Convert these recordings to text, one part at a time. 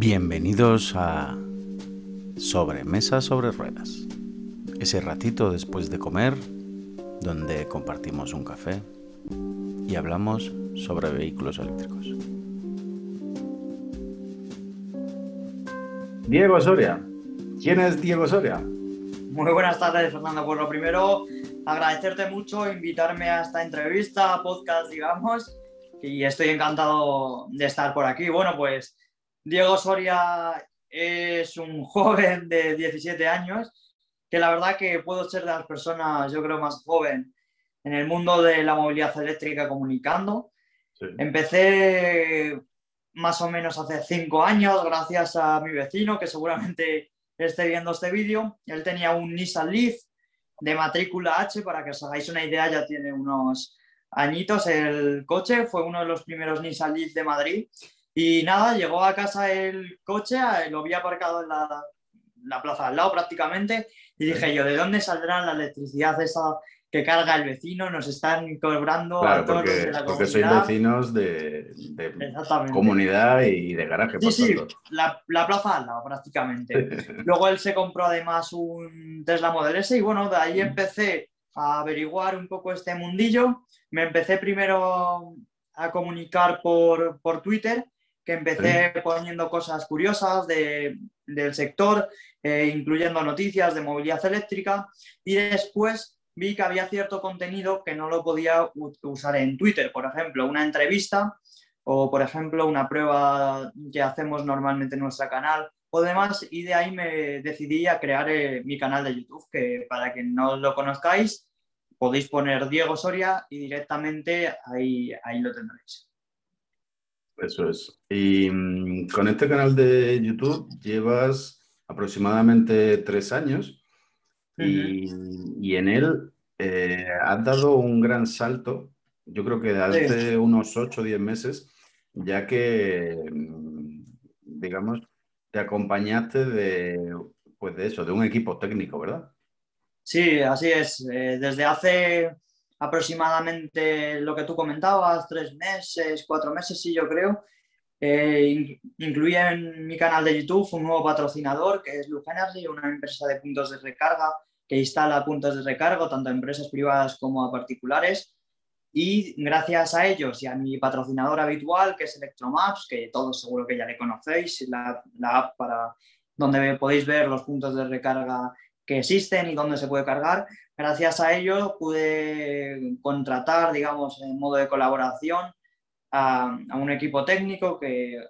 Bienvenidos a Sobremesa sobre Ruedas. Ese ratito después de comer, donde compartimos un café y hablamos sobre vehículos eléctricos. Diego Soria. ¿Quién es Diego Soria? Muy buenas tardes, Fernando. Pues lo primero, agradecerte mucho invitarme a esta entrevista, podcast, digamos, y estoy encantado de estar por aquí. Bueno, pues Diego Soria es un joven de 17 años, que la verdad que puedo ser de las personas, yo creo, más joven en el mundo de la movilidad eléctrica comunicando. Empecé más o menos hace cinco años, gracias a mi vecino, que seguramente esté viendo este vídeo. Él tenía un Nissan Leaf de matrícula H, para que os hagáis una idea, ya tiene unos añitos el coche, fue uno de los primeros Nissan Leaf de Madrid y nada, llegó a casa el coche, lo había aparcado en la, plaza al lado prácticamente, y dije yo, ¿de dónde saldrá la electricidad esa que carga el vecino? Nos están cobrando a todos porque, de la porque sois vecinos de, comunidad y de garaje. Sí, sí, la, la, plaza al lado prácticamente. Luego él se compró además un Tesla Model S y bueno, de ahí empecé a averiguar un poco este mundillo. Me empecé primero a comunicar por, por Twitter que empecé poniendo cosas curiosas del sector, eh, incluyendo noticias de movilidad eléctrica, y después vi que había cierto contenido que no lo podía usar en Twitter, por ejemplo, una entrevista o, por ejemplo, una prueba que hacemos normalmente en nuestro canal o demás, y de ahí me decidí a crear eh, mi canal de YouTube, que para quien no lo conozcáis, podéis poner Diego Soria y directamente ahí, ahí lo tendréis. Eso es. Y mm, con este canal de YouTube llevas aproximadamente tres años y, en él eh, has dado un gran salto, yo creo que hace unos ocho o diez meses, ya que, mm, digamos, te acompañaste de, pues de eso, de un equipo técnico, ¿verdad? Sí, así es. Eh, desde hace aproximadamente lo que tú comentabas, tres meses, cuatro meses, sí, yo creo. Eh, incluía en mi canal de YouTube un nuevo patrocinador que es Luz Energy, una empresa de puntos de recarga que instala puntos de recargo tanto a empresas privadas como a particulares. Y gracias a ellos y a mi patrocinador habitual, que es Electromaps, que todos seguro que ya le conocéis, la, la app para donde podéis ver los puntos de recarga que existen y dónde se puede cargar. Gracias a ello pude contratar, digamos, en modo de colaboración a, un equipo técnico que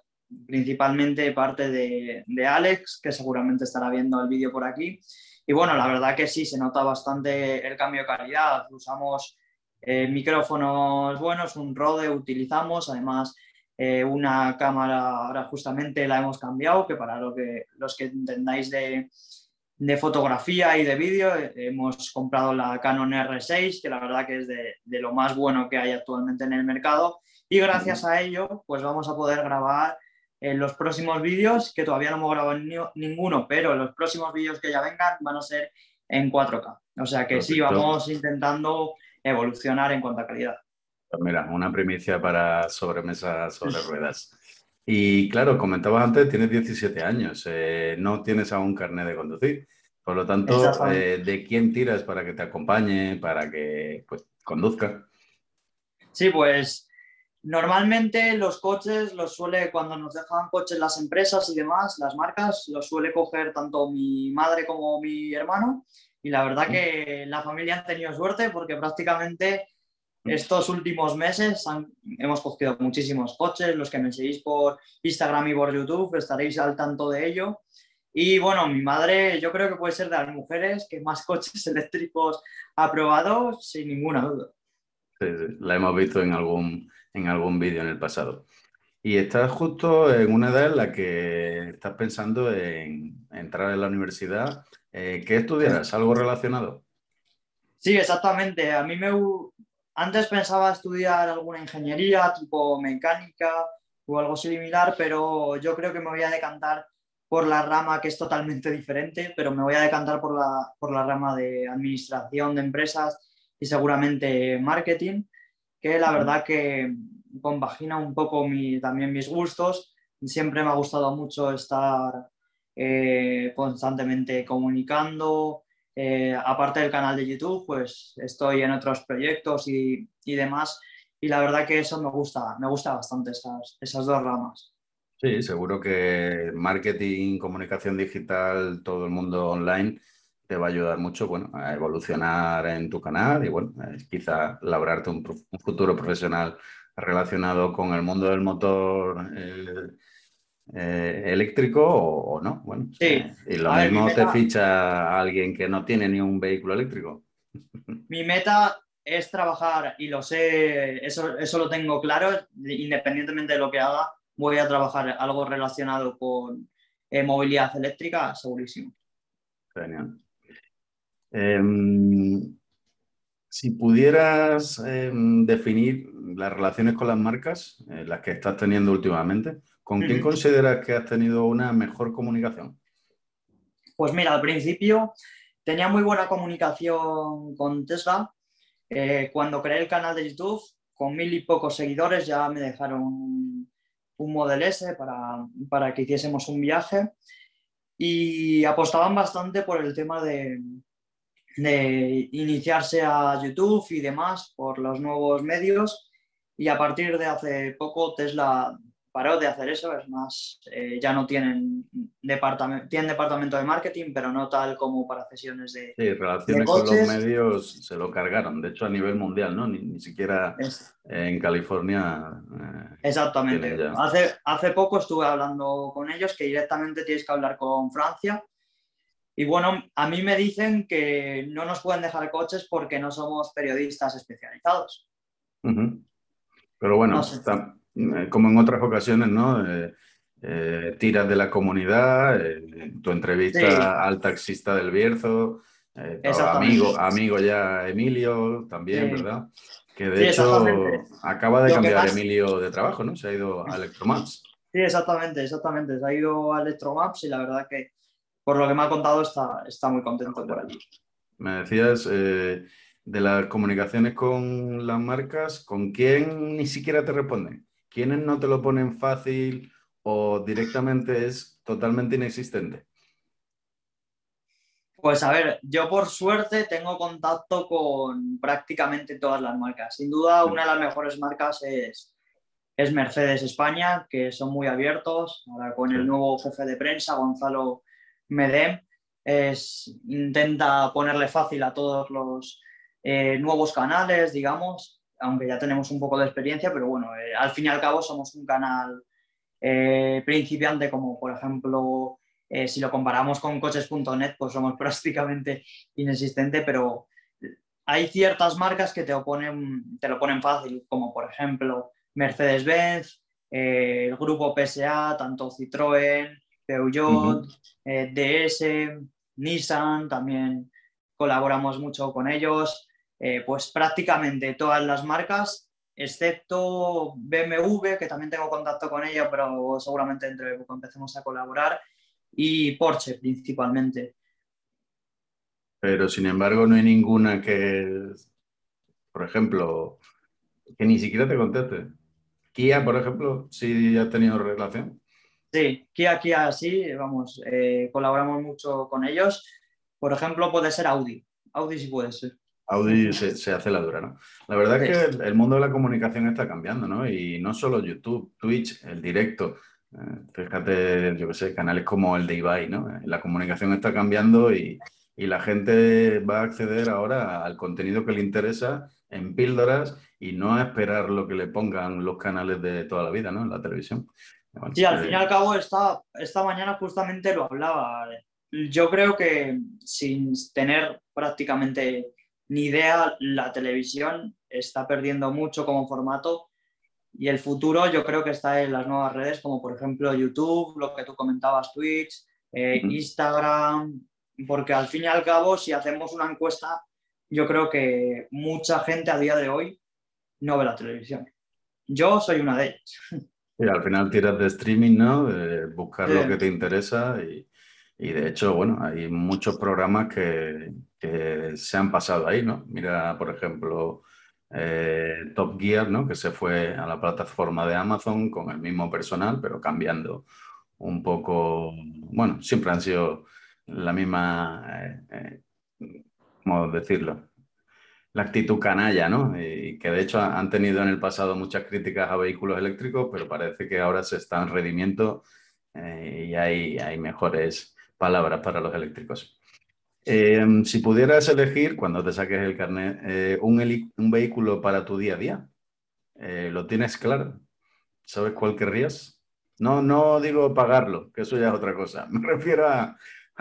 principalmente parte de, Alex, que seguramente estará viendo el vídeo por aquí. Y bueno, la verdad que sí, se nota bastante el cambio de calidad. Usamos eh, micrófonos buenos, un Rode utilizamos, además eh, una cámara, ahora justamente la hemos cambiado, que para lo que, los que entendáis de, de fotografía y de vídeo. Hemos comprado la Canon R6, que la verdad que es de, lo más bueno que hay actualmente en el mercado. Y gracias a ello, pues vamos a poder grabar en los próximos vídeos, que todavía no hemos grabado ninguno, pero los próximos vídeos que ya vengan van a ser en 4K. O sea que sí, vamos intentando evolucionar en cuanto a calidad. Mira, una primicia para sobremesa sobre ruedas. Y claro, comentabas antes, tienes 17 años, eh, no tienes aún carnet de conducir. Por lo tanto, eh, ¿de quién tiras para que te acompañe, para que pues, conduzca? Sí, pues normalmente los coches los suele, cuando nos dejan coches las empresas y demás, las marcas, los suele coger tanto mi madre como mi hermano. Y la verdad que la familia ha tenido suerte porque prácticamente estos últimos meses hemos cogido muchísimos coches, los que me seguís por Instagram y por YouTube estaréis al tanto de ello. Y bueno, mi madre yo creo que puede ser de las mujeres que más coches eléctricos ha probado sin ninguna duda. Sí, la hemos visto en algún, en algún vídeo en el pasado. Y estás justo en una edad en la que estás pensando en entrar en la universidad. Eh, ¿Qué estudiarás? ¿Algo relacionado? Sí, exactamente. A mí me, antes pensaba estudiar alguna ingeniería, tipo mecánica o algo similar, pero yo creo que me voy a decantar por la rama que es totalmente diferente, pero me voy a decantar por la, por la rama de administración de empresas y seguramente marketing, que la verdad que compagina un poco mi, también mis gustos. siempre me ha gustado mucho estar eh, constantemente comunicando. Eh, aparte del canal de YouTube, pues estoy en otros proyectos y, demás. Y la verdad que eso me gusta, me gusta bastante esas, esas dos ramas. Sí, seguro que marketing, comunicación digital, todo el mundo online te va a ayudar mucho bueno, a evolucionar en tu canal y bueno, quizá labrarte un, futuro profesional relacionado con el mundo del motor eh, eh, eléctrico o, no. Bueno, sí. y lo mismo te ficha a alguien que no tiene ni un vehículo eléctrico. Mi meta es trabajar y lo sé, eso, eso lo tengo claro, independientemente de lo que haga, voy a trabajar algo relacionado con eh, movilidad eléctrica, segurísimo. Genial. Si pudieras em, definir las relaciones con las marcas, eh, las que estás teniendo últimamente, ¿con quién consideras que has tenido una mejor comunicación? Pues mira, al principio tenía muy buena comunicación con Tesla. Eh, cuando creé el canal de YouTube, con mil y pocos seguidores, ya me dejaron un Model S para, para que hiciésemos un viaje y apostaban bastante por el tema de, de iniciarse a YouTube y demás por los nuevos medios y a partir de hace poco Tesla paró de hacer eso, es más, eh, ya no tienen departamento, tienen departamento de marketing, pero no tal como para sesiones de... Sí, relaciones con los medios se lo cargaron, de hecho a nivel mundial, ¿no? Ni, siquiera en California. Eh, Exactamente. Hace, hace poco estuve hablando con ellos que directamente tienes que hablar con Francia y bueno, a mí me dicen que no nos pueden dejar coches porque no somos periodistas especializados. Pero bueno, eh, como en otras ocasiones, ¿no? Eh, eh, tiras de la comunidad, tu entrevista al taxista del Bierzo, amigo, amigo ya Emilio también, ¿verdad? Que de hecho acaba de cambiar Emilio de trabajo, ¿no? Se ha ido a Electromaps. Sí, exactamente, exactamente. Se ha ido a Electromaps y la verdad que por lo que me ha contado, está, está muy contento por allí. Me decías eh, de las comunicaciones con las marcas, ¿con quién ni siquiera te responden? ¿Quiénes no te lo ponen fácil o directamente es totalmente inexistente? Pues a ver, yo por suerte tengo contacto con prácticamente todas las marcas. Sin duda, una de las mejores marcas es, es Mercedes España, que son muy abiertos. Ahora con el nuevo jefe de prensa, Gonzalo Medem es, intenta ponerle fácil a todos los eh, nuevos canales, digamos, aunque ya tenemos un poco de experiencia, pero bueno, eh, al fin y al cabo somos un canal eh, principiante como por ejemplo, si lo comparamos con coches.net, pues somos prácticamente inexistente, pero hay ciertas marcas que te, oponen, te lo ponen fácil, como por ejemplo Mercedes-Benz, el grupo PSA, tanto Citroën, Peugeot, eh, DS, Nissan, también colaboramos mucho con ellos, eh, pues prácticamente todas las marcas, excepto BMW, que también tengo contacto con ella, pero seguramente dentro de poco empecemos a colaborar, y Porsche principalmente. Pero sin embargo no hay ninguna que, por ejemplo, que ni siquiera te conteste. Kia, por ejemplo, sí ha tenido relación. Sí, Kia, Kia, sí, vamos, eh, colaboramos mucho con ellos. Por ejemplo, puede ser Audi. Audi sí puede ser. Audi se, hace la dura, ¿no? La verdad es que el, mundo de la comunicación está cambiando, ¿no? Y no solo YouTube, Twitch, el directo. Eh, fíjate, yo qué sé, canales como el de Ibai, ¿no? Eh, la comunicación está cambiando y, y la gente va a acceder ahora al contenido que le interesa en píldoras y no a esperar lo que le pongan los canales de toda la vida, ¿no? En la televisión. Sí, al fin y al cabo, esta, esta mañana justamente lo hablaba. Yo creo que sin tener prácticamente ni idea, la televisión está perdiendo mucho como formato y el futuro yo creo que está en las nuevas redes como por ejemplo YouTube, lo que tú comentabas, Twitch, eh, Instagram, porque al fin y al cabo si hacemos una encuesta, yo creo que mucha gente a día de hoy no ve la televisión. Yo soy una de ellas. Y al final tiras de streaming, ¿no? Buscar lo que te interesa y, de hecho, bueno, hay muchos programas que, se han pasado ahí, ¿no? Mira, por ejemplo, eh, Top Gear, ¿no? que se fue a la plataforma de Amazon con el mismo personal, pero cambiando un poco, bueno, siempre han sido la misma, eh, eh, ¿cómo decirlo? La actitud canalla, ¿no? Y que de hecho han tenido en el pasado muchas críticas a vehículos eléctricos, pero parece que ahora se están redimiendo y hay, hay mejores palabras para los eléctricos. Em, si pudieras elegir, cuando te saques el carnet, eh, un, un, vehículo para tu día a día, eh, ¿lo tienes claro? ¿Sabes cuál querrías? No, no digo pagarlo, que eso ya es otra cosa. Me refiero a,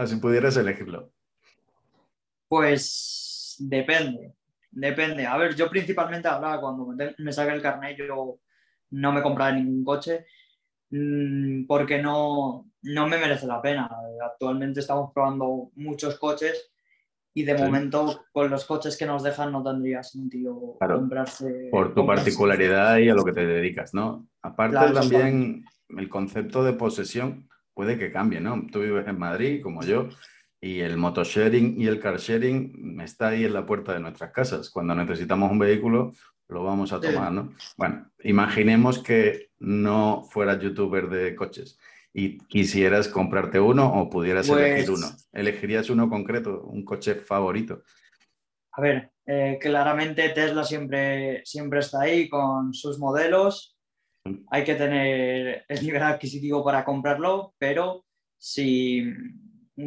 si pudieras elegirlo. Pues depende, depende. A ver, yo principalmente ahora cuando me saque el carnet yo no me compraré ningún coche mm, porque no, no me merece la pena. Actualmente estamos probando muchos coches y de momento con los coches que nos dejan no tendría sentido comprarse. Por tu particularidad y a lo que te dedicas, ¿no? Aparte también el concepto de posesión puede que cambie, ¿no? Tú vives en Madrid como yo y el motosharing y el car sharing está ahí en la puerta de nuestras casas. Cuando necesitamos un vehículo lo vamos a tomar, ¿no? Bueno, imaginemos que no fueras youtuber de coches y quisieras comprarte uno o pudieras elegir pues uno, ¿elegirías uno concreto, un coche favorito? A ver, eh, claramente Tesla siempre, siempre está ahí con sus modelos. Hay que tener el nivel adquisitivo para comprarlo, pero si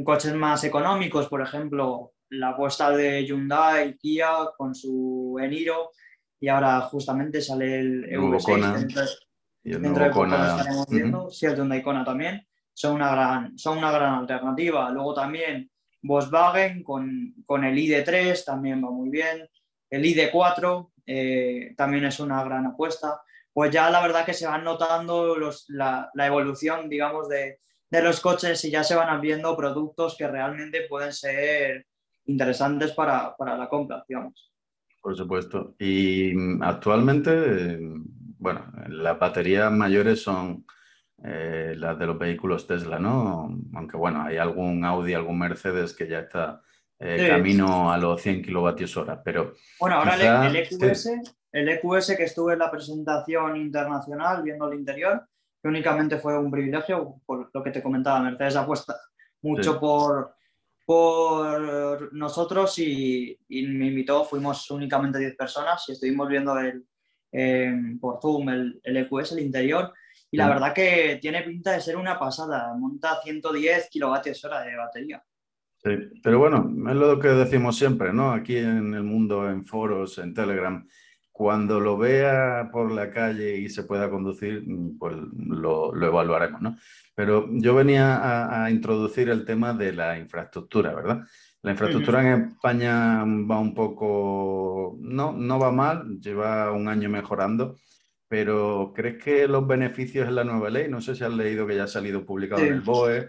coches más económicos, por ejemplo, la apuesta de Hyundai, Kia con su Eniro y ahora justamente sale el V6. Y Dentro de poco estaremos viendo, si el Hyundai Kona también, son una, gran, son una gran alternativa. Luego también Volkswagen con, con el ID3 también va muy bien. El ID4 eh, también es una gran apuesta. Pues ya la verdad que se van notando los, la, la, evolución, digamos, de, de los coches y ya se van viendo productos que realmente pueden ser interesantes para, para la compra, digamos. Por supuesto. Y mm, actualmente bueno, las baterías mayores son eh, las de los vehículos Tesla, ¿no? Aunque bueno, hay algún Audi, algún Mercedes que ya está eh, camino a los 100 kilovatios hora, pero... Bueno, ahora el, EQS, el EQS que estuve en la presentación internacional viendo el interior, que únicamente fue un privilegio, por lo que te comentaba, Mercedes apuesta mucho por, por nosotros y, y, me invitó, fuimos únicamente 10 personas y estuvimos viendo el, por Zoom el, el, EQS, el interior, y la verdad que tiene pinta de ser una pasada, monta 110 kilovatios hora de batería. Sí, pero bueno, es lo que decimos siempre, ¿no? Aquí en el mundo, en foros, en Telegram, cuando lo vea por la calle y se pueda conducir, pues lo, lo evaluaremos, ¿no? Pero yo venía a, a, introducir el tema de la infraestructura, ¿verdad? La infraestructura en España va un poco, no, no va mal, lleva un año mejorando, pero ¿crees que los beneficios en la nueva ley, no sé si has leído que ya ha salido publicado en el BOE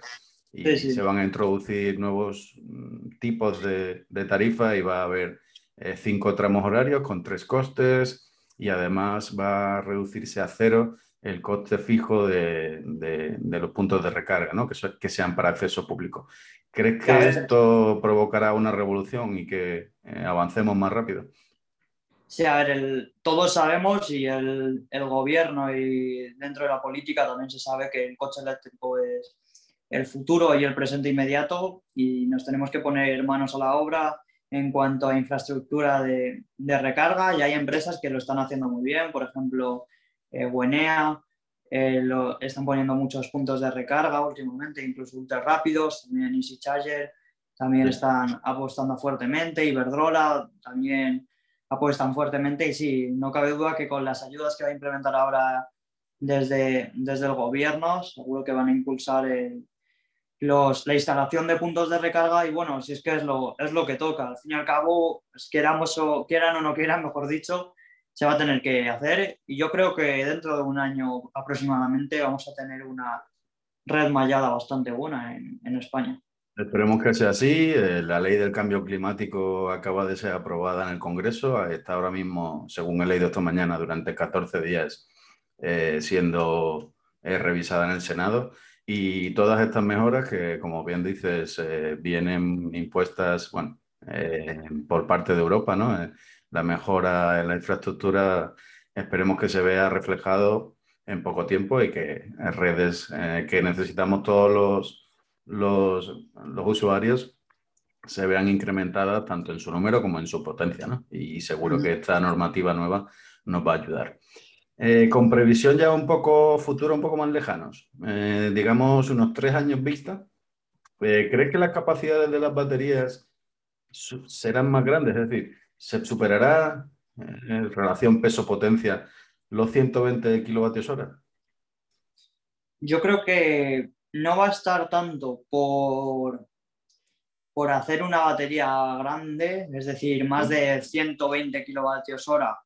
y se van a introducir nuevos mm, tipos de, de tarifa y va a haber eh, cinco tramos horarios con tres costes y además va a reducirse a cero el coste fijo de, de, los puntos de recarga, ¿no? que, que sean para acceso público. ¿Crees que esto provocará una revolución y que eh, avancemos más rápido? Sí, a ver, todos sabemos y el, el, gobierno y dentro de la política también se sabe que el coche eléctrico es el futuro y el presente inmediato y nos tenemos que poner manos a la obra en cuanto a infraestructura de, de recarga y hay empresas que lo están haciendo muy bien, por ejemplo, eh, eh, lo, están poniendo muchos puntos de recarga últimamente, incluso ultra rápidos, también Easy Charger, también están apostando fuertemente, Iberdrola también apuestan fuertemente y sí, no cabe duda que con las ayudas que va a implementar ahora desde, desde el gobierno, seguro que van a impulsar los, la instalación de puntos de recarga y bueno, si es que es lo, es lo que toca. Al fin y al cabo, queramos o, quieran o no quieran, mejor dicho, se va a tener que hacer y yo creo que dentro de un año aproximadamente vamos a tener una red mallada bastante buena en, en España. Esperemos que sea así. Eh, la ley del cambio climático acaba de ser aprobada en el Congreso. Está ahora mismo, según he leído esta mañana, durante 14 días eh, siendo eh, revisada en el Senado. Y todas estas mejoras que, como bien dices, vienen impuestas bueno, por parte de Europa, ¿no? la mejora en la infraestructura esperemos que se vea reflejado en poco tiempo y que redes eh, que necesitamos todos los, los, los, usuarios se vean incrementadas tanto en su número como en su potencia. ¿no? Y seguro que esta normativa nueva nos va a ayudar. Eh, con previsión ya un poco futuro, un poco más lejanos, eh, digamos unos tres años vista, ¿crees que las capacidades de las baterías serán más grandes? Es decir, ¿se superará en relación peso-potencia los 120 kilovatios hora? Yo creo que no va a estar tanto por, por hacer una batería grande, es decir, más de 120 kilovatios hora.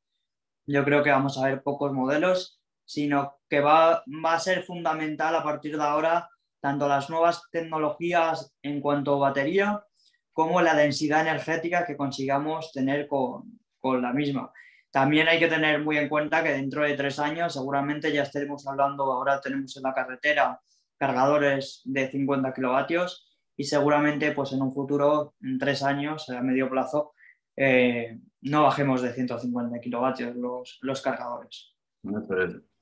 Yo creo que vamos a ver pocos modelos, sino que va, va a ser fundamental a partir de ahora tanto las nuevas tecnologías en cuanto a batería como la densidad energética que consigamos tener con, con la misma. También hay que tener muy en cuenta que dentro de tres años seguramente ya estaremos hablando, ahora tenemos en la carretera cargadores de 50 kilovatios y seguramente pues en un futuro, en tres años, a medio plazo, eh, no bajemos de 150 kilovatios los, los cargadores.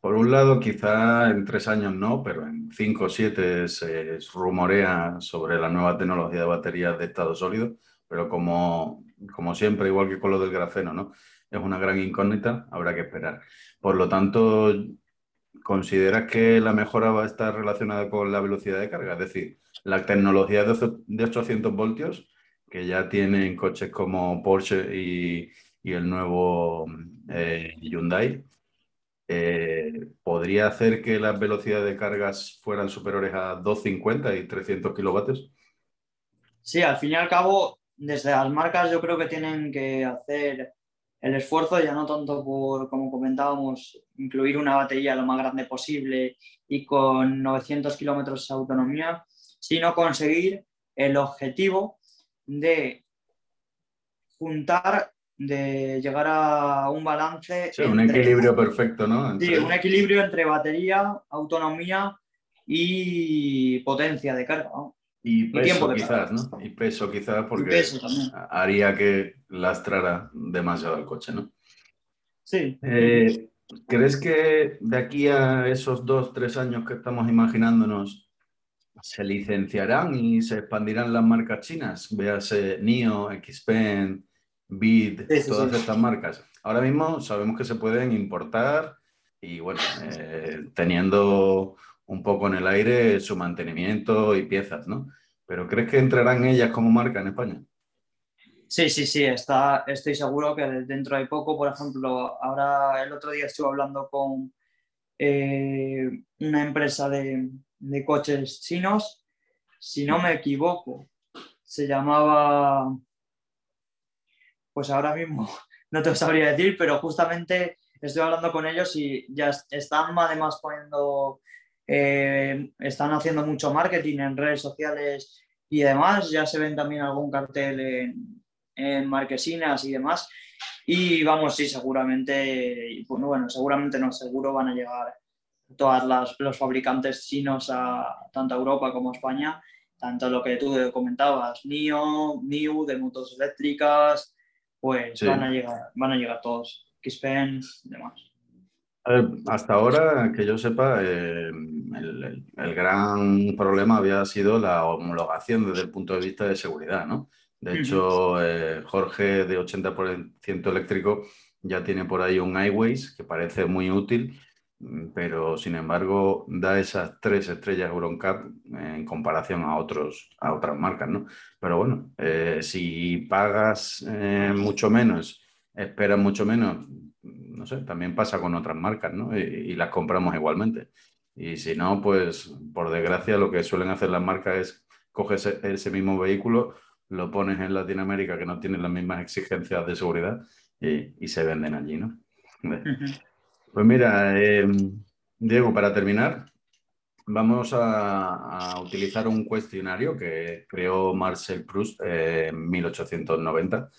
Por un lado, quizá en tres años no, pero en cinco o siete se rumorea sobre la nueva tecnología de baterías de estado sólido, pero como, como siempre, igual que con lo del grafeno, ¿no? es una gran incógnita, habrá que esperar. Por lo tanto, ¿consideras que la mejora va a estar relacionada con la velocidad de carga? Es decir, la tecnología de 800 voltios, que ya tienen coches como Porsche y, el nuevo eh, Hyundai, eh, ¿podría hacer que las velocidades de cargas fueran superiores a 250 y 300 kilovatios? Sí, al fin y al cabo, desde las marcas yo creo que tienen que hacer el esfuerzo ya no tanto por, como comentábamos, incluir una batería lo más grande posible y con 900 kilómetros de autonomía, sino conseguir el objetivo de juntar, de llegar a un balance. un equilibrio perfecto, ¿no? Sí, un equilibrio entre batería, autonomía y potencia de carga. Y peso quizás, ¿no? Y peso quizás porque haría que lastrara demasiado el coche, ¿no? Sí. Eh, ¿Crees que de aquí a esos dos, tres años que estamos imaginándonos se licenciarán y se expandirán las marcas chinas? Véase NIO, XPEN, BID, todas estas marcas. Ahora mismo sabemos que se pueden importar y bueno, eh, teniendo un poco en el aire su mantenimiento y piezas, ¿no? Pero ¿crees que entrarán ellas como marca en España? Sí, sí, sí, está, estoy seguro que dentro de poco, por ejemplo, ahora el otro día estuve hablando con eh, una empresa de, de, coches chinos, si no me equivoco, se llamaba, pues ahora mismo no te sabría decir, pero justamente estoy hablando con ellos y ya están además poniendo eh, están haciendo mucho marketing en redes sociales y demás. Ya se ven también algún cartel en, marquesinas y demás. Y vamos, sí, seguramente, bueno, bueno, seguramente no, seguro van a llegar todas las, los fabricantes chinos a tanto a Europa como a España, tanto lo que tú comentabas, NIO, NIU de motos eléctricas, pues van a llegar, van a llegar todos, Xpen y demás hasta ahora, que yo sepa, eh, el, gran problema había sido la homologación desde el punto de vista de seguridad, ¿no? De hecho, eh, Jorge de 80% eléctrico ya tiene por ahí un iWays que parece muy útil, pero sin embargo da esas tres estrellas EuronCap en comparación a, otros, a otras marcas, ¿no? Pero bueno, eh, si pagas mucho menos, esperas mucho menos, no sé, también pasa con otras marcas, ¿no? Y, las compramos igualmente. Y si no, pues por desgracia lo que suelen hacer las marcas es coges ese, mismo vehículo, lo pones en Latinoamérica que no tienen las mismas exigencias de seguridad y, se venden allí, ¿no? Pues mira, em, Diego, para terminar, vamos a, utilizar un cuestionario que creó Marcel Proust en 1890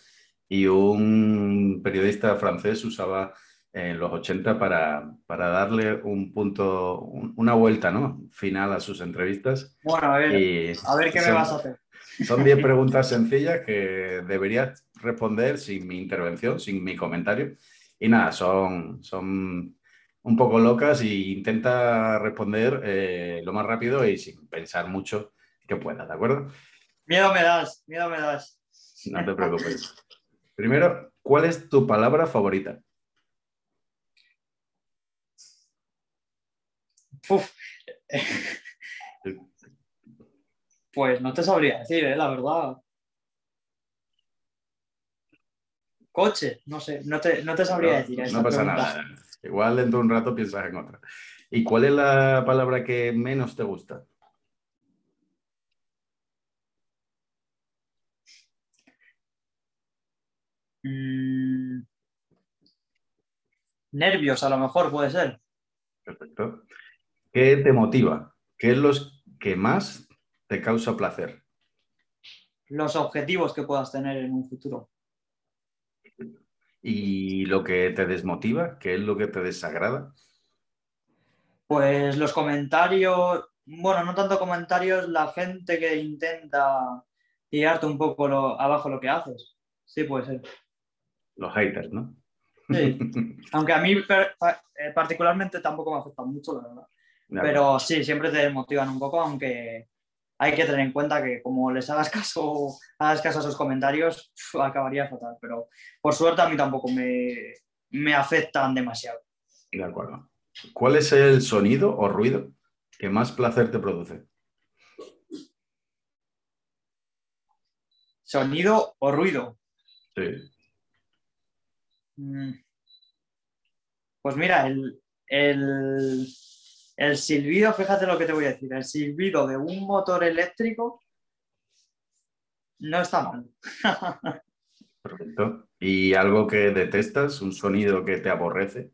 y un periodista francés usaba en los 80 para, para darle un punto, una vuelta ¿no? final a sus entrevistas. Bueno, a ver, a ver qué me vas a hacer. Son 10 preguntas sencillas que deberías responder sin mi intervención, sin mi comentario. Y nada, son, son un poco locas e intenta responder eh, lo más rápido y sin pensar mucho que pueda, ¿de acuerdo? Miedo me das, miedo me das. No te preocupes. Primero, ¿cuál es tu palabra favorita? Uf. Pues no te sabría decir, ¿eh? la verdad. Coche, no sé, no te, sabría decir. No pasa nada. Igual dentro de un rato piensas en otra. ¿Y cuál es la palabra que menos te gusta? Mm. Nervios, a lo mejor puede ser. Perfecto. ¿Qué te motiva? ¿Qué es lo que más te causa placer? Los objetivos que puedas tener en un futuro. ¿Y lo que te desmotiva? ¿Qué es lo que te desagrada? Pues los comentarios, bueno, no tanto comentarios, la gente que intenta tirarte un poco abajo lo que haces. Sí, puede ser. Los haters, ¿no? Sí, aunque a mí eh, particularmente tampoco me afectan mucho, la verdad. Pero sí, siempre te motivan un poco, aunque hay que tener en cuenta que como les hagas caso, hagas caso a esos comentarios, acabaría fatal. Pero por suerte a mí tampoco me, me afectan demasiado. De acuerdo. ¿Cuál es el sonido o ruido que más placer te produce? ¿Sonido o ruido? Sí. Mm. Pues mira, el, el, el silbido, fíjate lo que te voy a decir, el silbido de un motor eléctrico no está mal. Perfecto. ¿Y algo que detestas? ¿Un sonido que te aborrece?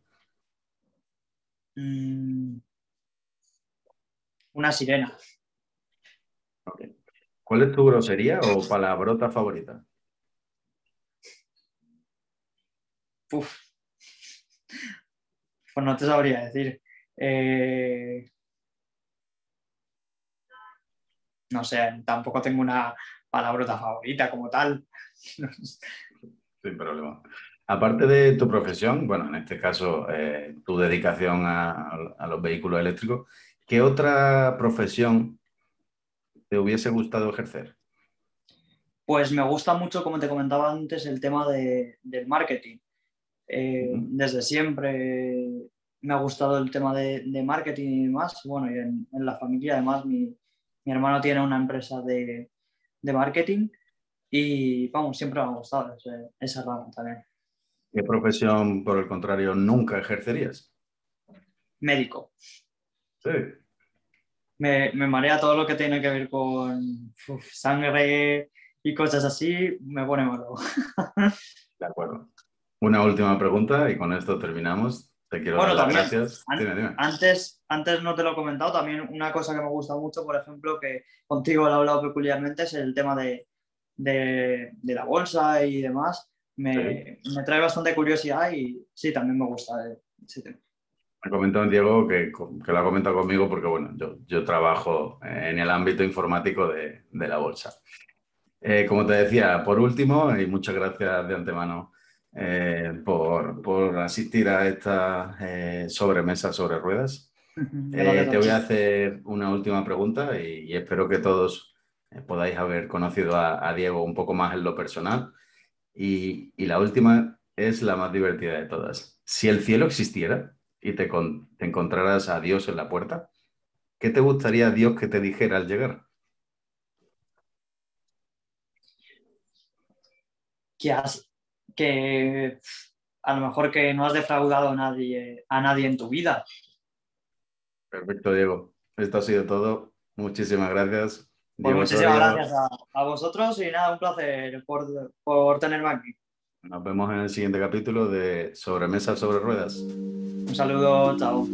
Mm. Una sirena. ¿Cuál es tu grosería o palabrota favorita? Uf. Pues no te sabría decir. Eh, no sé, tampoco tengo una palabrota favorita como tal. Sin problema. Aparte de tu profesión, bueno, en este caso eh, tu dedicación a, los vehículos eléctricos, ¿qué otra profesión te hubiese gustado ejercer? Pues me gusta mucho, como te comentaba antes, el tema del marketing. Eh, desde siempre me ha gustado el tema de, marketing y demás. Bueno, y en, la familia además mi, hermano tiene una empresa de, marketing y vamos, siempre me ha gustado esa rama también. ¿Qué profesión, por el contrario, nunca ejercerías? Médico. Sí. Me, marea todo lo que tiene que ver con sangre y cosas así, me pone malo. de acuerdo. Una última pregunta y con esto terminamos bueno, también, Antes, antes no te lo he comentado, también una cosa que me gusta mucho, por ejemplo, que contigo lo he hablado peculiarmente, es el tema de, la bolsa y demás. Me, trae bastante curiosidad y sí, también me gusta ese tema. Me comentó Diego que, que, lo ha comentado conmigo porque, bueno, yo, trabajo en el ámbito informático de, la bolsa. Eh, como te decía, por último, y muchas gracias de antemano eh, por, asistir a esta eh, sobremesa sobre ruedas. Eh, te voy a hacer una última pregunta y, espero que todos podáis haber conocido a, Diego un poco más en lo personal. Y, la última es la más divertida de todas. Si el cielo existiera y te, te encontraras a Dios en la puerta, ¿qué te gustaría Dios que te dijera al llegar? ¿Qué has, que a lo mejor que no has defraudado a nadie, a nadie en tu vida. Perfecto, Diego. Esto ha sido todo. Muchísimas gracias. Pues muchísimas gracias a, vosotros y nada, un placer por, por tenerme aquí. Nos vemos en el siguiente capítulo de Sobremesa sobre Ruedas. Un saludo, chao.